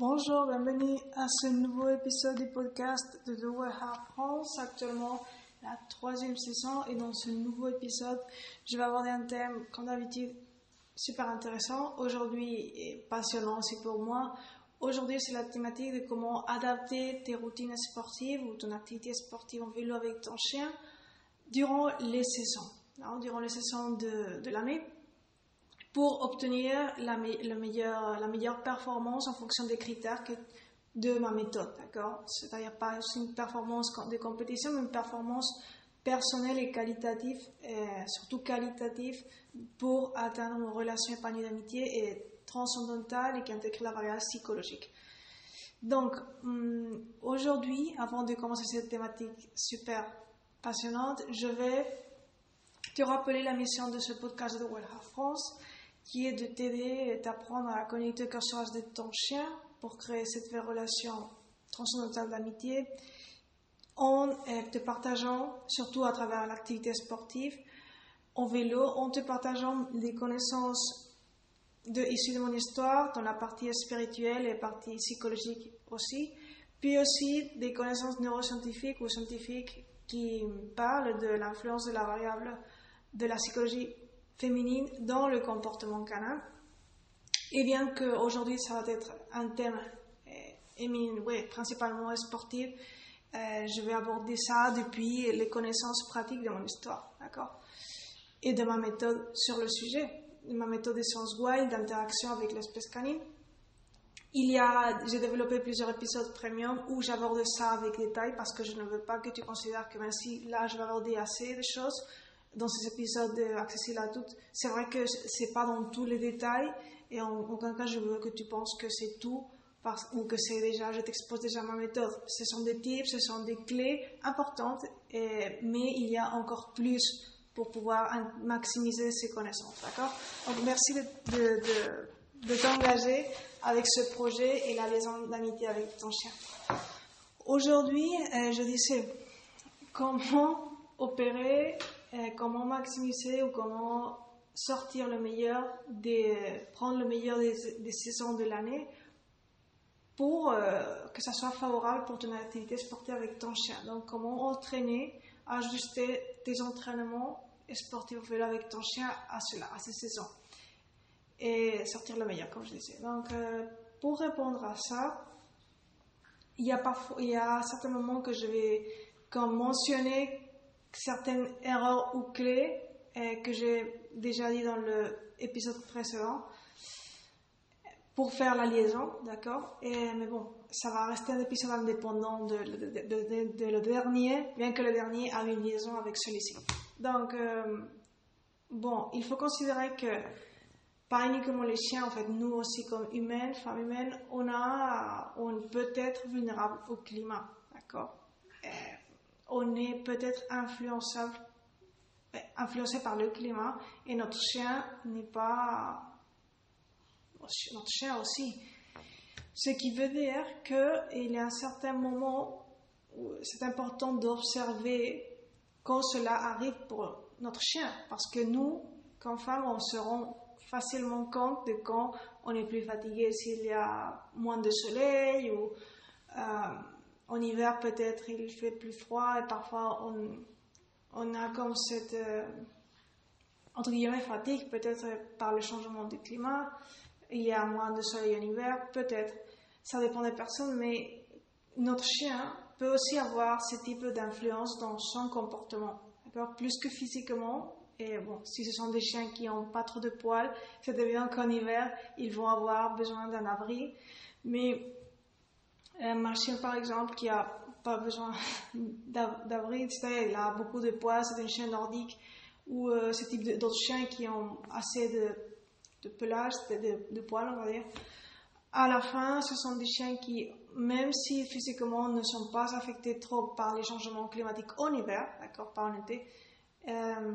Bonjour, bienvenue à ce nouveau épisode du podcast de The Warehouse France. Actuellement, la troisième saison et dans ce nouveau épisode, je vais aborder un thème, comme d'habitude, super intéressant. Aujourd'hui, passionnant aussi pour moi. Aujourd'hui, c'est la thématique de comment adapter tes routines sportives ou ton activité sportive en vélo avec ton chien durant les saisons, durant les saisons de l'année pour obtenir la, meilleure, performance en fonction des critères de ma méthode, d'accord? C'est-à-dire pas une performance de compétition, mais une performance personnelle et qualitative, et surtout qualitative, pour atteindre une relation épanouie d'amitié et transcendantale et qui intègre la variable psychologique. Donc, hum, aujourd'hui, avant de commencer cette thématique super passionnante, je vais te rappeler la mission de ce podcast de Well France qui est de t'aider et t'apprendre à connecter le cœur de ton chien pour créer cette relation transcendantale d'amitié en euh, te partageant, surtout à travers l'activité sportive, en vélo, en te partageant des connaissances de, issues de mon histoire, dans la partie spirituelle et la partie psychologique aussi, puis aussi des connaissances neuroscientifiques ou scientifiques qui parlent de l'influence de la variable de la psychologie féminine dans le comportement canin. Et bien qu'aujourd'hui, ça va être un thème euh, principalement sportif, euh, je vais aborder ça depuis les connaissances pratiques de mon histoire, d'accord? Et de ma méthode sur le sujet, de ma méthode de sciences wild, d'interaction avec l'espèce canine. Il y a, j'ai développé plusieurs épisodes premium où j'aborde ça avec détail parce que je ne veux pas que tu considères que même là je vais aborder assez de choses, dans ces épisodes accessibles à toutes. C'est vrai que c'est pas dans tous les détails et en aucun cas je veux que tu penses que c'est tout ou que c'est déjà, je t'expose déjà ma méthode. Ce sont des tips, ce sont des clés importantes, mais il y a encore plus pour pouvoir maximiser ces connaissances, d'accord? Donc merci de, t'engager avec ce projet et la liaison d'amitié avec ton chien. Aujourd'hui, euh, je disais comment opérer comment maximiser ou comment sortir le meilleur, des, prendre le meilleur des, saisons de l'année pour euh, que ça soit favorable pour ton activité sportive avec ton chien. Donc, comment entraîner, ajuster tes entraînements sportifs avec ton chien à cela, à ces saisons. Et sortir le meilleur, comme je disais. Donc, euh, pour répondre à ça, il y a, parfois, il y a certains moments que je vais comme mentionner certaines erreurs ou clés euh, que j'ai déjà dit dans l'épisode précédent pour faire la liaison, d'accord? Mais bon, ça va rester un épisode indépendant de, le dernier, bien que le dernier a une liaison avec celui-ci. Donc, euh, bon, il faut considérer que pas uniquement les chiens, en fait, nous aussi comme humains, femmes humaines, on, a, on peut être vulnérable au climat, d'accord? On est peut-être influençable, influencé par le climat et notre chien n'est pas notre chien aussi. Ce qui veut dire qu'il y a un certain moment où c'est important d'observer quand cela arrive pour notre chien. Parce que nous, comme femmes, on se rend facilement compte de quand on est plus fatigué, s'il y a moins de soleil ou euh, en hiver, peut-être, il fait plus froid et parfois on, on a comme cette, euh, entre guillemets, fatigue, peut-être par le changement du climat. Il y a moins de soleil en hiver, peut-être. Ça dépend des personnes, mais notre chien peut aussi avoir ce type d'influence dans son comportement. Plus que physiquement, et bon, si ce sont des chiens qui n'ont pas trop de poils, c'est évident qu'en hiver, ils vont avoir besoin d'un abri. Mais un chien, par exemple, qui a pas besoin d'abri, il a beaucoup de poils, c'est un chien nordique, ou euh, ce type d'autres chiens qui ont assez de, pelage, de, de, poils, on va dire. À la fin, ce sont des chiens qui, même si physiquement ne sont pas affectés trop par les changements climatiques en hiver, d'accord, pas en été, euh,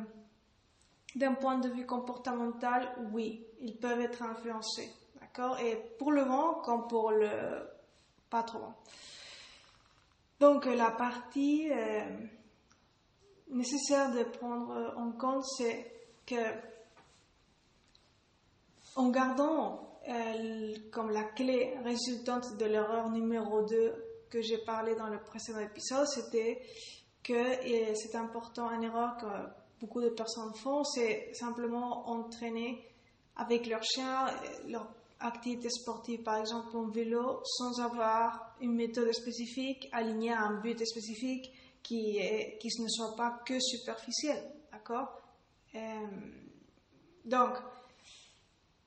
d'un point de vue comportemental, oui, ils peuvent être influencés, d'accord. Et pour le vent, comme pour le trop. Donc la partie euh, nécessaire de prendre en compte, c'est que en gardant euh, comme la clé résultante de l'erreur numéro 2 que j'ai parlé dans le précédent épisode, c'était que c'est important, une erreur que beaucoup de personnes font, c'est simplement entraîner avec leur chien leur activité sportive, par exemple en vélo, sans avoir une méthode spécifique alignée à un but spécifique qui, qui ne soit pas que superficiel. D'accord? Euh, Donc,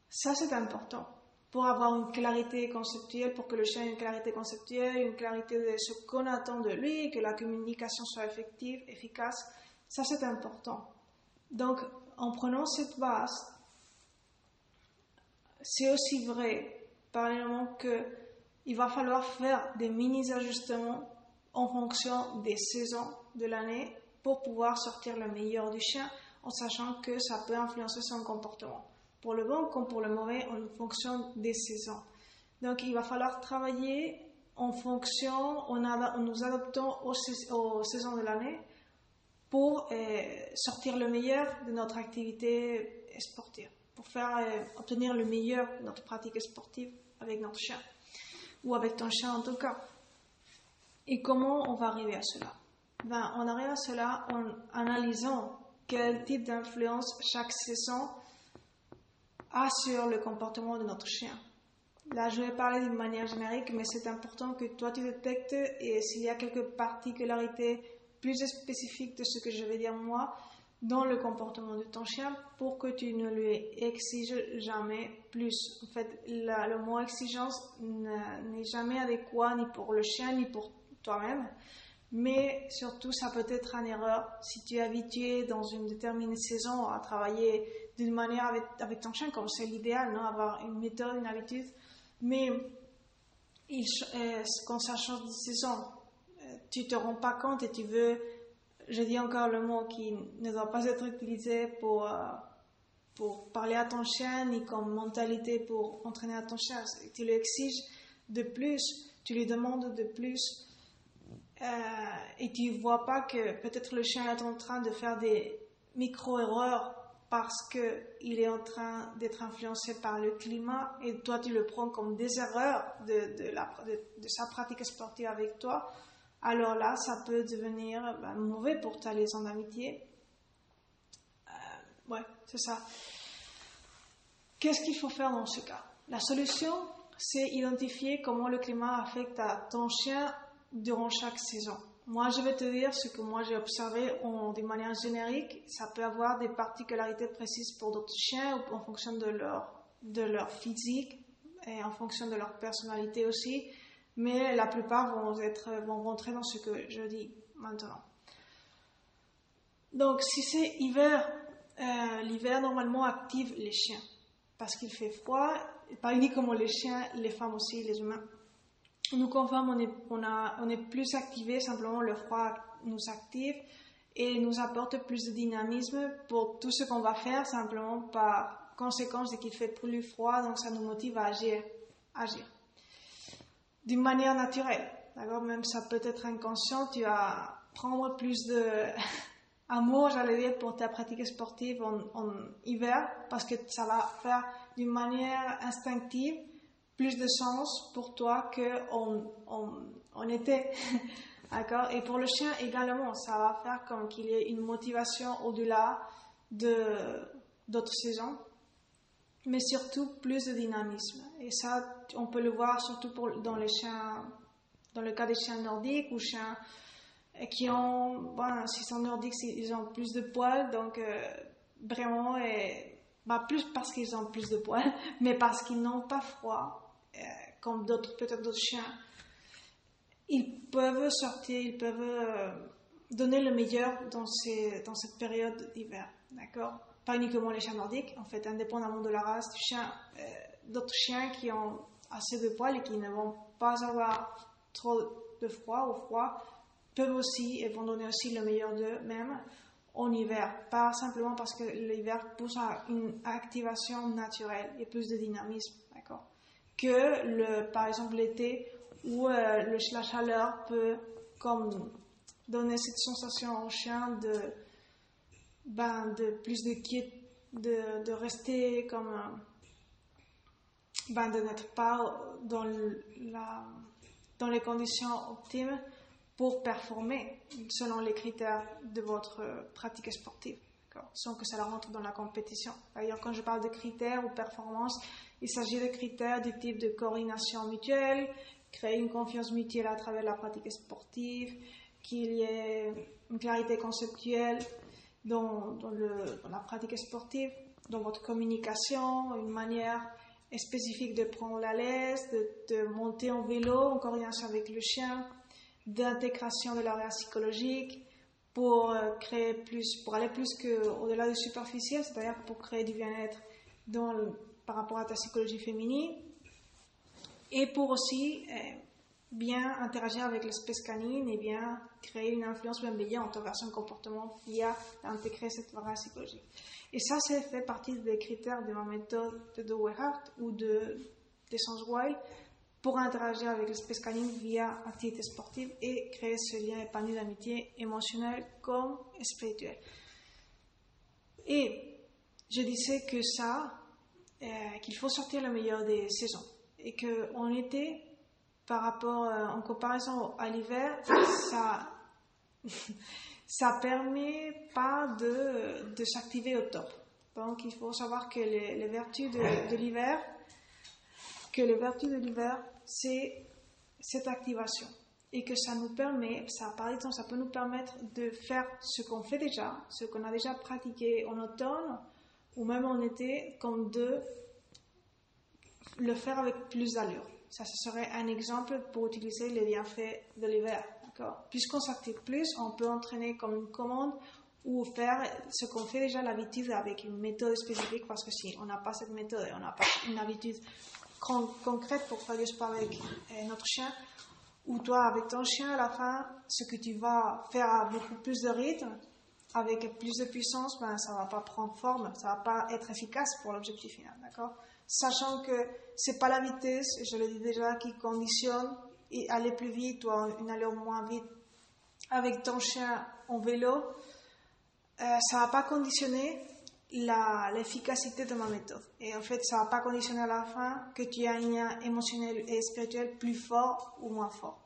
ça c'est important pour avoir une clarité conceptuelle, pour que le chien ait une clarité conceptuelle, une clarité de ce qu'on attend de lui, que la communication soit effective, efficace. Ça c'est important. Donc, en prenant cette base, c'est aussi vrai, par moment que il va falloir faire des mini-ajustements en fonction des saisons de l'année pour pouvoir sortir le meilleur du chien en sachant que ça peut influencer son comportement. Pour le bon comme pour le mauvais en fonction des saisons. Donc il va falloir travailler en fonction, en, nous adaptant aux, saisons de l'année pour euh, sortir le meilleur de notre activité sportive, pour faire euh, obtenir le meilleur de notre pratique sportive avec notre chien, ou avec ton chien en tout cas. Et comment on va arriver à cela? Ben, On arrive à cela en analysant quel type d'influence chaque saison a sur le comportement de notre chien. Là, je vais parler d'une manière générique, mais c'est important que toi tu détectes et s'il y a quelques particularités plus spécifiques de ce que je vais dire moi dans le comportement de ton chien pour que tu ne lui exiges jamais plus. En fait, le mot exigence n'est jamais adéquat ni pour le chien ni pour toi-même. Mais surtout, ça peut être une erreur si tu es habitué dans une déterminée saison à travailler d'une manière avec, avec, ton chien, comme c'est l'idéal, avoir une méthode, une habitude. Mais il, euh, quand ça change de saison, euh, tu te rends pas compte et tu veux, je dis encore le mot qui ne doit pas être utilisé pour, euh, pour parler à ton chien, ni comme mentalité pour entraîner à ton chien. Tu lui exiges de plus, tu lui demandes de plus euh, et tu vois pas que peut-être le chien est en train de faire des micro-erreurs parce qu'il est en train d'être influencé par le climat et toi tu le prends comme des erreurs de, de, la, de, sa pratique sportive avec toi, alors là ça peut devenir ben, mauvais pour ta liaison d'amitié. Euh, ouais, c'est ça. Qu'est-ce qu'il faut faire dans ce cas? La solution, c'est identifier comment le climat affecte ton chien durant chaque saison. Moi, je vais te dire ce que moi j'ai observé de manière générique. Ça peut avoir des particularités précises pour d'autres chiens en fonction de leur physique et en fonction de leur personnalité aussi. Mais la plupart vont, être, vont rentrer dans ce que je dis maintenant. Donc, si c'est hiver, euh, l'hiver normalement active les chiens parce qu'il fait froid, pas uniquement les chiens, les femmes aussi, les humains nous confirme on est, on, a, on est plus activé, simplement le froid nous active et nous apporte plus de dynamisme pour tout ce qu'on va faire, simplement par conséquence qu'il fait plus froid, donc ça nous motive à agir. D'une manière naturelle, d'accord Même ça peut être inconscient, tu vas prendre plus de amour, j'allais dire, pour ta pratique sportive en, en hiver, parce que ça va faire d'une manière instinctive plus de sens pour toi qu'on on, on était. D'accord Et pour le chien également, ça va faire comme qu'il y ait une motivation au-delà de, d'autres saisons, mais surtout plus de dynamisme. Et ça, on peut le voir surtout pour, dans les chiens, le cas des chiens nordiques ou chiens qui ont, s'ils sont nordiques, ils ont plus de poils, donc euh, vraiment, et, bah, plus parce qu'ils ont plus de poils, mais parce qu'ils n'ont pas froid euh, comme d'autres, peut-être d'autres chiens, ils peuvent sortir, ils peuvent euh, donner le meilleur dans, ces, dans cette période d'hiver, d'accord? Pas uniquement les chiens nordiques, en fait, indépendamment de la race du chien, euh, d'autres chiens qui ont assez de poils et qui ne vont pas avoir trop de froid ou froid, peuvent aussi et vont donner aussi le meilleur d'eux-mêmes en hiver, pas simplement parce que l'hiver pousse à une activation naturelle et plus de dynamisme, d'accord que le, par exemple l'été où euh, la chaleur peut comme donner cette sensation au chien de, ben, de plus de quiet, de, de rester comme ben, de n'être pas dans, la, dans les conditions optimes pour performer selon les critères de votre pratique sportive, sans que ça rentre dans la compétition. D'ailleurs, quand je parle de critères ou performance, il s'agit de critères du type de coordination mutuelle, créer une confiance mutuelle à travers la pratique sportive, qu'il y ait une clarité conceptuelle dans, dans, le, dans la pratique sportive, dans votre communication, une manière spécifique de prendre la laisse, de, monter en vélo en coordination avec le chien, d'intégration de l'area psychologique pour euh, créer plus, pour aller plus que au-delà du superficiel, c'est-à-dire pour créer du bien-être dans par rapport à ta psychologie féminine. Et pour aussi euh, bien interagir avec l'espèce canine et bien créer une influence bienveillante envers son comportement via intégrer cette variable psychologique. Et ça, c'est fait partie des critères de ma méthode de Dewey ou de d'Essence Wild pour interagir avec l'espèce canine via activité sportive et créer ce lien épanoui d'amitié émotionnelle comme spirituel. Et je disais que ça, euh, qu'il faut sortir le meilleur des saisons et qu'en été, par rapport, euh, en comparaison à l'hiver, ça, ça permet pas de, de s'activer au top. Donc il faut savoir que les, les vertus de, de l'hiver, que les vertus de l'hiver, c'est cette activation et que ça nous permet, ça par exemple, ça peut nous permettre de faire ce qu'on fait déjà, ce qu'on a déjà pratiqué en automne ou même en été, comme de le faire avec plus d'allure. Ça, ce serait un exemple pour utiliser les bienfaits de l'hiver. Puisqu'on s'active plus, on peut entraîner comme une commande ou faire ce qu'on fait déjà l'habitude avec une méthode spécifique parce que si on n'a pas cette méthode on n'a pas une habitude concrète pour faire du sport avec euh, notre chien, ou toi avec ton chien, à la fin, ce que tu vas faire à beaucoup plus de rythme, avec plus de puissance, ben, ça va pas prendre forme, ça va pas être efficace pour l'objectif final, d'accord? Sachant que c'est pas la vitesse, je le dis déjà, qui conditionne et aller plus vite ou une allure moins vite avec ton chien en vélo, euh, ça va pas conditionner l'efficacité de ma méthode. Et en fait, ça va pas conditionner à la fin que tu aies un lien émotionnel et spirituel plus fort ou moins fort.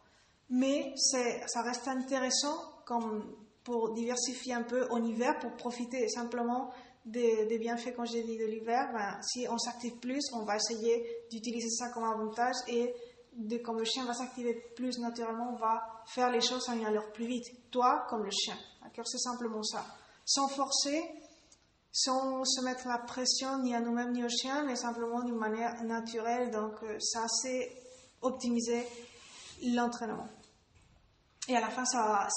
Mais ça reste intéressant comme pour diversifier un peu en hiver, pour profiter simplement des, bienfaits, quand j'ai dit, de l'hiver. Ben, si on s'active plus, on va essayer d'utiliser ça comme avantage et de, comme le chien va s'activer plus naturellement, on va faire les choses une allure plus vite. Toi, comme le chien. C'est simplement ça. Sans forcer, sans se mettre la pression ni à nous-mêmes ni au chien, mais simplement d'une manière naturelle. Donc, euh, ça, c'est optimiser l'entraînement. Et à la fin,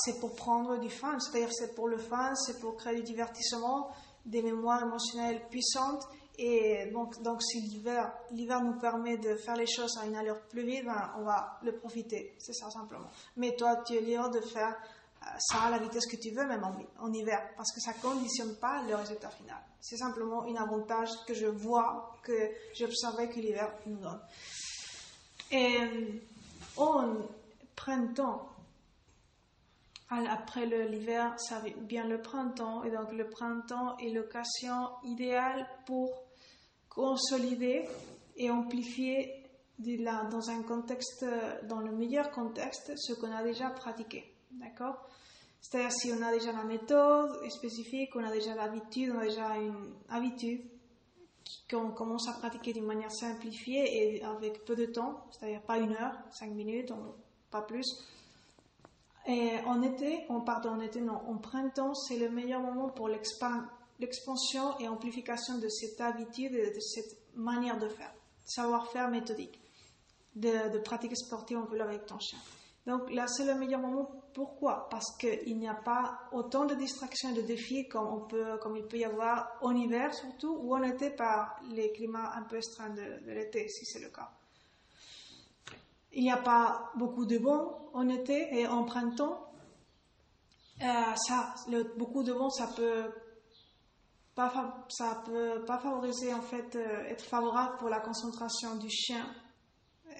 c'est pour prendre du fun, c'est-à-dire c'est pour le fun, c'est pour créer du divertissement, des mémoires émotionnelles puissantes. Et donc, donc si l'hiver, nous permet de faire les choses à une allure plus vite, ben, on va le profiter. C'est ça simplement. Mais toi, tu es libre de faire ça à la vitesse que tu veux, même en, hiver, parce que ça ne conditionne pas le résultat final. C'est simplement un avantage que je vois, que j'observais que l'hiver nous donne. Et en euh, printemps, après l'hiver, ça vient le printemps, et donc le printemps est l'occasion idéale pour consolider et amplifier dans un contexte, dans le meilleur contexte, ce qu'on a déjà pratiqué. D'accord? C'est-à-dire si on a déjà la méthode spécifique, on a déjà l'habitude, on a déjà une habitude qu'on commence à pratiquer d'une manière simplifiée et avec peu de temps, c'est-à-dire pas une heure, cinq minutes, pas plus. Et en été, on, pardon, en été, non, en printemps, c'est le meilleur moment pour l'expansion et amplification de cette habitude et de cette manière de faire, savoir-faire méthodique, de, de pratique sportive en vélo avec ton chien. Donc là, c'est le meilleur moment. Pourquoi? Parce qu'il n'y a pas autant de distractions et de défis comme, on peut, comme il peut y avoir en hiver surtout, ou en été par les climats un peu estreints de, l'été, si c'est le cas. Il n'y a pas beaucoup de vent en été et en printemps. Euh, ça, beaucoup de vent, ça peut pas, ça peut pas favoriser en fait, euh, être favorable pour la concentration du chien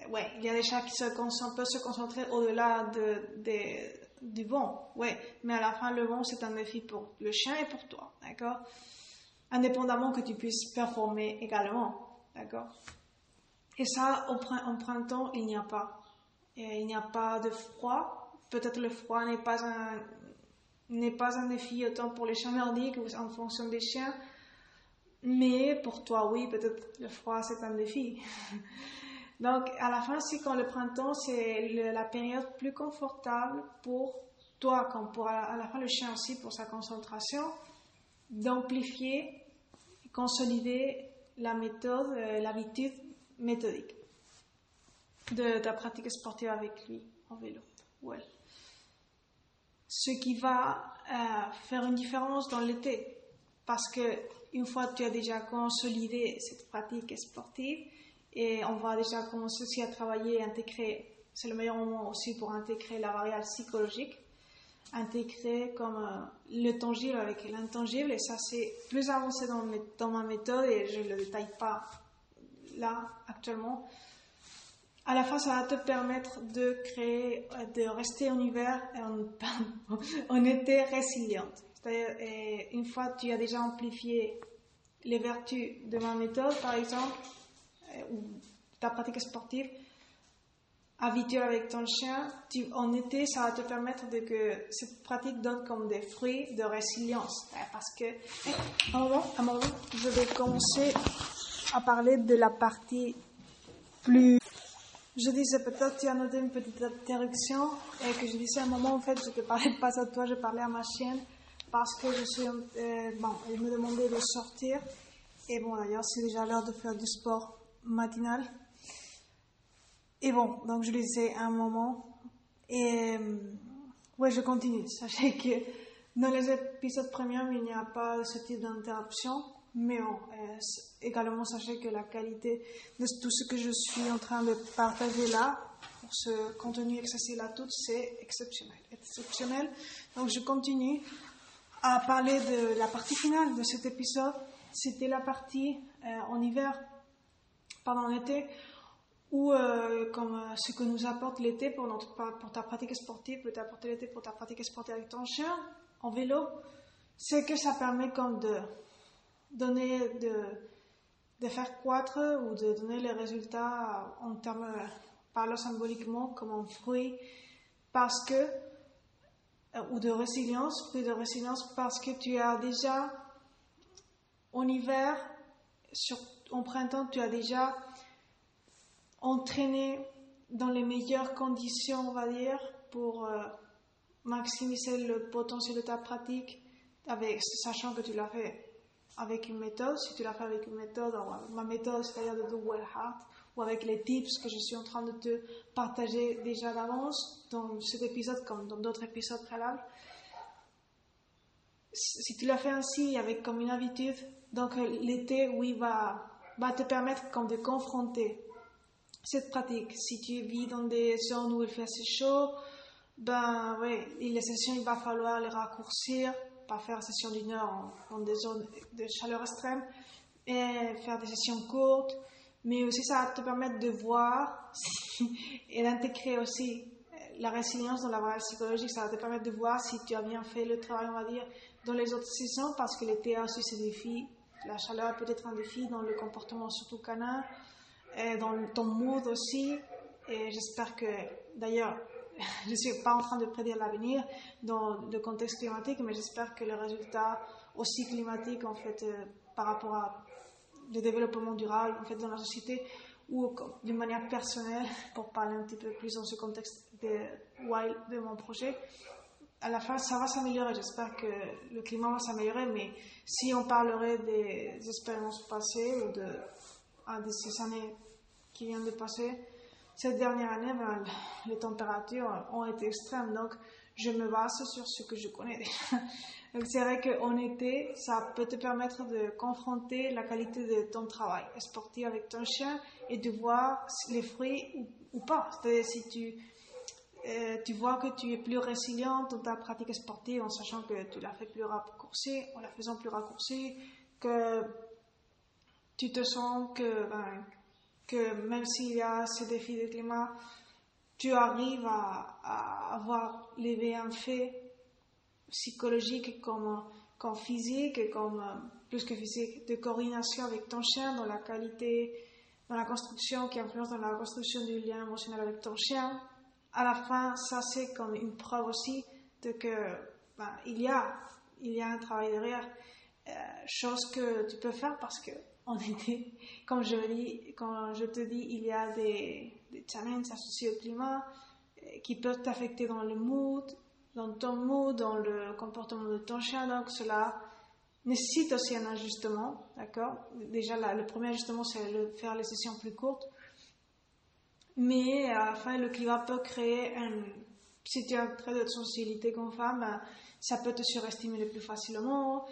ouais, il y a des chats qui se peuvent se concentrer au-delà de, du vent, ouais. Mais à la fin, le vent, c'est un défi pour le chien et pour toi, d'accord? Indépendamment que tu puisses performer également, d'accord? Et ça, au printemps, il n'y a pas. Il n'y a pas de froid. Peut-être le froid n'est pas un, n'est pas un défi autant pour les chiens nordiques ou en fonction des chiens. Mais pour toi, oui, peut-être le froid, c'est un défi. Donc, à la fin, c'est quand le printemps, c'est la période plus confortable pour toi, comme pour à la fin le chien aussi, pour sa concentration, d'amplifier, consolider la méthode, euh, l'habitude méthodique de ta pratique sportive avec lui en vélo. Ce qui va euh, faire une différence dans l'été, parce que une fois que tu as déjà consolidé cette pratique sportive, et on va déjà commencer aussi à travailler, c'est le meilleur moment aussi pour intégrer la variable psychologique, intégrer comme euh, le tangible avec l'intangible, et ça c'est plus avancé dans, dans ma méthode et je ne le détaille pas là actuellement. À la fin, ça va te permettre de créer, de rester en hiver et en, en été résiliente. C'est-à-dire, une fois que tu as déjà amplifié les vertus de ma méthode, par exemple, euh, ou ta pratique sportive, habituelle avec ton chien, tu, en été, ça va te permettre de que cette pratique donne comme des fruits de résilience. Parce que, un moment, un moment, je vais commencer à parler de la partie plus. Je disais peut-être tu as noté une petite interruption et que je disais un moment en fait je ne parlais pas à toi, je parlais à ma chienne parce que je suis euh, bon, elle me demandait de sortir et bon d'ailleurs c'est déjà l'heure de faire du sport matinal. Et bon donc je disais un moment et euh, ouais je continue. Sachez que dans les épisodes premiers il n'y a pas ce type d'interruption mais euh, également, sachez que la qualité de tout ce que je suis en train de partager là, pour ce contenu accessible à toutes, c'est exceptionnel. Exceptionnel. Donc, je continue à parler de la partie finale de cet épisode. C'était la partie euh, en hiver, pendant l'été, où, euh, comme ce que nous apporte l'été pour, pour ta pratique sportive, peut l'été pour ta pratique sportive avec ton chien, en vélo, c'est que ça permet comme de donner, de, de faire croître ou de donner les résultats en termes, parlant symboliquement comme un fruit, parce que, euh, ou de résilience, plus de résilience, parce que tu as déjà, en hiver, sur, en printemps, tu as déjà entraîné dans les meilleures conditions, on va dire, pour euh, maximiser le potentiel de ta pratique, avec, sachant que tu l'as fait avec une méthode, si tu l'as fait avec une méthode, ma méthode, c'est-à-dire de Well Heart, ou avec les tips que je suis en train de te partager déjà d'avance dans cet épisode comme dans d'autres épisodes préalables. Si tu l'as fait ainsi, avec comme une habitude, donc euh, l'été, oui, va, va te permettre comme de confronter cette pratique. Si tu vis dans des zones où il fait assez chaud, ben oui, les sessions, il va falloir les raccourcir pas faire session d'une heure en, des zones de chaleur extrême, et faire des sessions courtes, mais aussi ça va te permettre de voir et d'intégrer aussi euh, la résilience dans la variable psychologique, ça va te permettre de voir si tu as bien fait le travail, on va dire, dans les autres saisons, parce que l'été a aussi ses défis. La chaleur peut être un défi dans le comportement surtout canin, et dans ton mood aussi. Et j'espère que, d'ailleurs, je ne suis pas en train de prédire l'avenir dans le contexte climatique, mais j'espère que les résultats aussi climatiques, en fait, euh, par rapport à le développement durable, en fait, dans la société, ou d'une manière personnelle, pour parler un petit peu plus dans ce contexte de de mon projet, à la fin, ça va s'améliorer. J'espère que le climat va s'améliorer, mais si on parlerait des expériences passées ou de, ah, de ces années qui viennent de passer, cette dernière année, ben, les températures ont été extrêmes, donc je me base sur ce que je connais donc c'est vrai qu'en été, ça peut te permettre de confronter la qualité de ton travail sportif avec ton chien et de voir les fruits ou, pas. C'est-à-dire si tu, euh, tu vois que tu es plus résiliente dans ta pratique sportive en sachant que tu l'as fait plus raccourci, en la faisant plus raccourci, que tu te sens que, ben, que même s'il y a ces défis de climat, tu arrives à, avoir les bienfaits psychologiques comme, comme physique, comme plus que physique, de coordination avec ton chien dans la qualité dans la construction, qui influence dans la construction du lien émotionnel avec ton chien, à la fin, ça c'est comme une preuve aussi de que ben, il y a il y a un travail derrière, euh, chose que tu peux faire parce que en été, comme je quand je te dis, il y a des, challenges associés au climat euh, qui peuvent t'affecter dans le mood, dans ton mood, dans le comportement de ton chien, donc cela nécessite aussi un ajustement, d'accord? Déjà, le premier ajustement, c'est de faire les sessions plus courtes. Mais à la fin, le climat peut créer un... Si tu as un trait de sensibilité comme femme, ben, ça peut te surestimer plus facilement.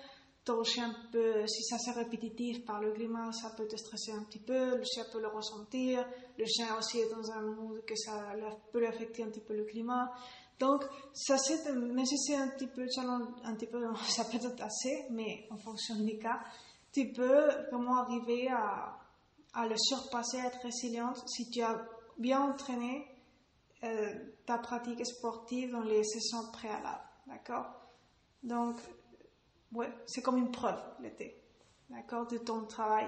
Chien peut, si ça c'est répétitif par le climat, ça peut te stresser un petit peu. Le chien peut le ressentir. Le chien aussi est dans un mood que ça peut affecter un petit peu le climat. Donc, ça c'est, mais si c'est un petit peu un petit peu, ça peut être assez, mais en fonction des cas, tu peux vraiment arriver à, à le surpasser, à être résiliente si tu as bien entraîné euh, ta pratique sportive dans les sessions préalables. D'accord? Donc, ouais, c'est comme une preuve l'été. D'accord De ton travail.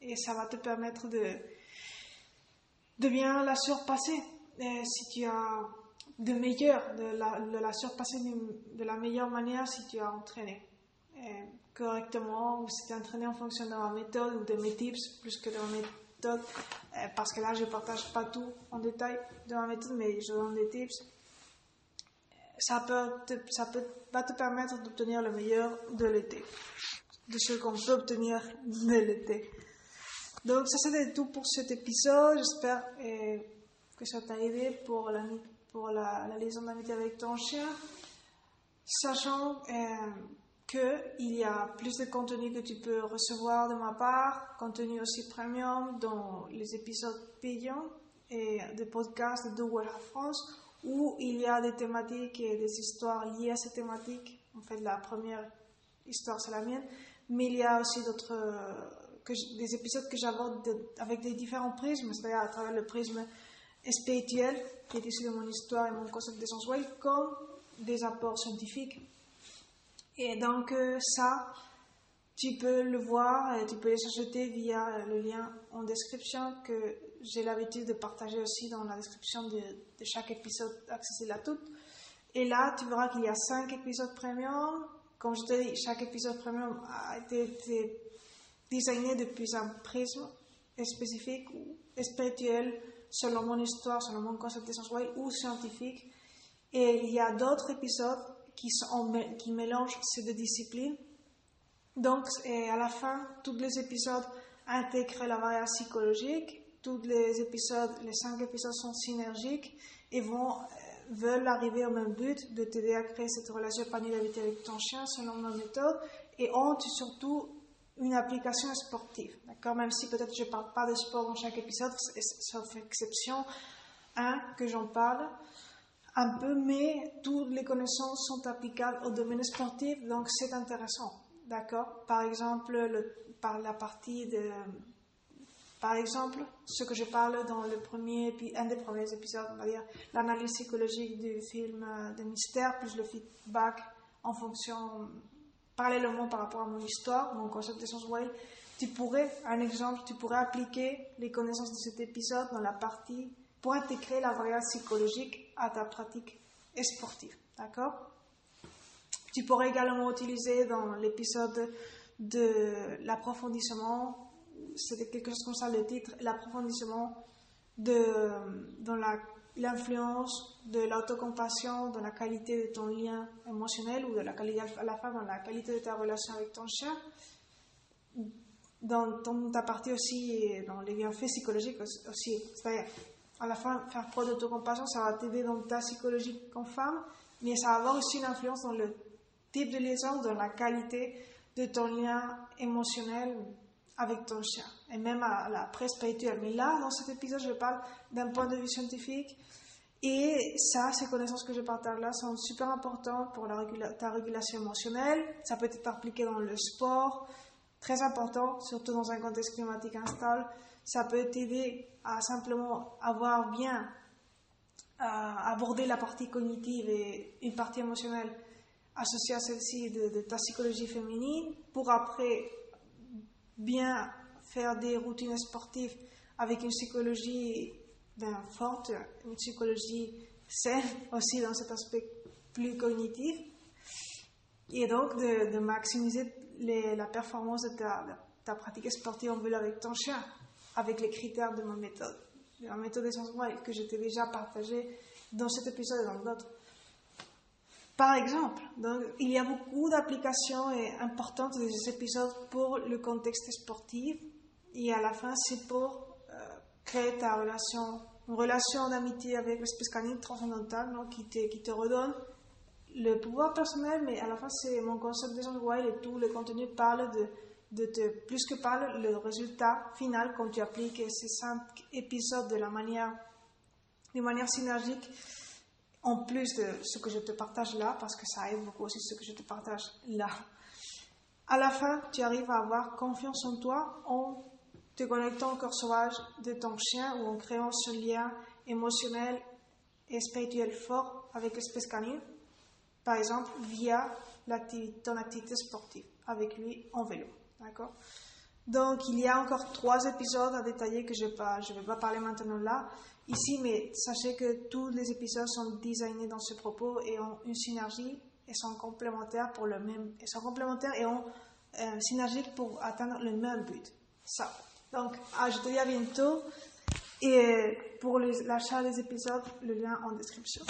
Et, ça va te permettre de, de bien la surpasser. Si tu as de meilleur, de la, de la surpasser de la meilleure manière si tu as entraîné correctement ou si tu as entraîné en fonction de ma méthode ou de mes tips plus que de ma méthode. parce que là, je ne partage pas tout en détail de ma méthode, mais je donne des tips. Ça, peut ça peut, va te permettre d'obtenir le meilleur de l'été, de ce qu'on peut obtenir de l'été. Donc, ça c'était tout pour cet épisode. J'espère que ça t'a aidé pour la pour la, liaison d'amitié avec ton chien, sachant euh, qu'il y a plus de contenu que tu peux recevoir de ma part, contenu aussi premium dans les épisodes payants et des podcasts de World of France, où il y a des thématiques et des histoires liées à ces thématiques. En fait, la première histoire, c'est la mienne, mais il y a aussi d'autres, des épisodes que j'aborde avec des différents prismes, c'est-à-dire à travers le prisme spirituel, qui est issu de mon histoire et mon concept d'essentiel, comme des apports scientifiques. Et donc euh, ça, tu peux le voir, et tu peux les acheter via le lien en description que j'ai l'habitude de partager aussi dans la description de, chaque épisode accessible à toutes. Et là, tu verras qu'il y a cinq épisodes premium. Comme je te dis, chaque épisode premium a été, été designé depuis un prisme spécifique ou spirituel selon mon histoire, selon mon concept essentiel ou scientifique. Et il y a d'autres épisodes qui, qui mélangent ces deux disciplines. Donc, à la fin, tous les épisodes intègrent la variable psychologique. Tous les épisodes, les cinq épisodes sont synergiques et vont, euh, veulent arriver au même but de t'aider à créer cette relation épanouie avec ton chien selon ma méthode et ont surtout une application sportive, d'accord? Même si peut-être je ne parle pas de sport dans chaque épisode, sauf exception, un que j'en parle un peu, mais toutes les connaissances sont applicables au domaine sportif, donc c'est intéressant, d'accord. Par exemple, le, par la partie de... Par exemple, ce que je parle dans le premier, un des premiers épisodes, on va dire, l'analyse psychologique du film euh, de Mystère, plus le feedback en fonction parallèlement par rapport à mon histoire, mon concept d'essence wild, tu pourrais, un exemple, tu pourrais appliquer les connaissances de cet épisode dans la partie pour intégrer la variable psychologique à ta pratique sportive. D'accord? Tu pourrais également utiliser dans l'épisode de l'approfondissement, c'était quelque chose comme ça le titre, l'approfondissement de, dans l'influence de l'autocompassion dans la qualité de ton lien émotionnel ou de la qualité à la fin dans la qualité de ta relation avec ton chien dans, ta partie aussi dans les bienfaits psychologiques aussi c'est-à-dire à la fin faire preuve d'autocompassion ça va t'aider dans ta psychologie comme femme mais ça va avoir aussi une influence dans le type de liaison dans la qualité de ton lien émotionnel avec ton chien, et même à la presse spirituelle. Mais là, dans cet épisode, je parle d'un point de vue scientifique, et ça, ces connaissances que je partage là sont super importantes pour ta régulation émotionnelle. Ça peut être appliqué dans le sport, très important, surtout dans un contexte climatique instable. Ça peut t'aider à simplement avoir bien à aborder la partie cognitive et une partie émotionnelle associée à celle-ci de, ta psychologie féminine pour après bien faire des routines sportives avec une psychologie ben, forte, une psychologie saine aussi dans cet aspect plus cognitif, et donc de, maximiser la performance de ta, pratique sportive en vélo avec ton chien, avec les critères de ma méthode, de ma méthode essentielle que j'étais déjà partagée dans cet épisode et dans d'autres. Par exemple, donc, il y a beaucoup d'applications importantes de ces épisodes pour le contexte sportif et à la fin, c'est pour euh, créer ta relation, une relation d'amitié avec l'espèce canine transcendantale non, qui, te, qui te redonne le pouvoir personnel, mais à la fin, c'est mon concept des wild et tout le contenu parle de, de te, plus que parle le résultat final quand tu appliques ces cinq épisodes de la manière, de manière synergique en plus de ce que je te partage là, parce que ça aide beaucoup aussi ce que je te partage là. À la fin, tu arrives à avoir confiance en toi en te connectant au corps sauvage de ton chien ou en créant ce lien émotionnel et spirituel fort avec l'espèce canine, par exemple via ton activité sportive avec lui en vélo. D'accord? Donc, il y a encore trois épisodes à détailler que je ne vais pas parler maintenant là, ici, mais sachez que tous les épisodes sont designés dans ce propos et ont une synergie et sont complémentaires pour le même, et sont complémentaires et ont euh, pour atteindre le même but. Ça. Donc, ah, je te dis à bientôt et pour l'achat des épisodes, le lien en description.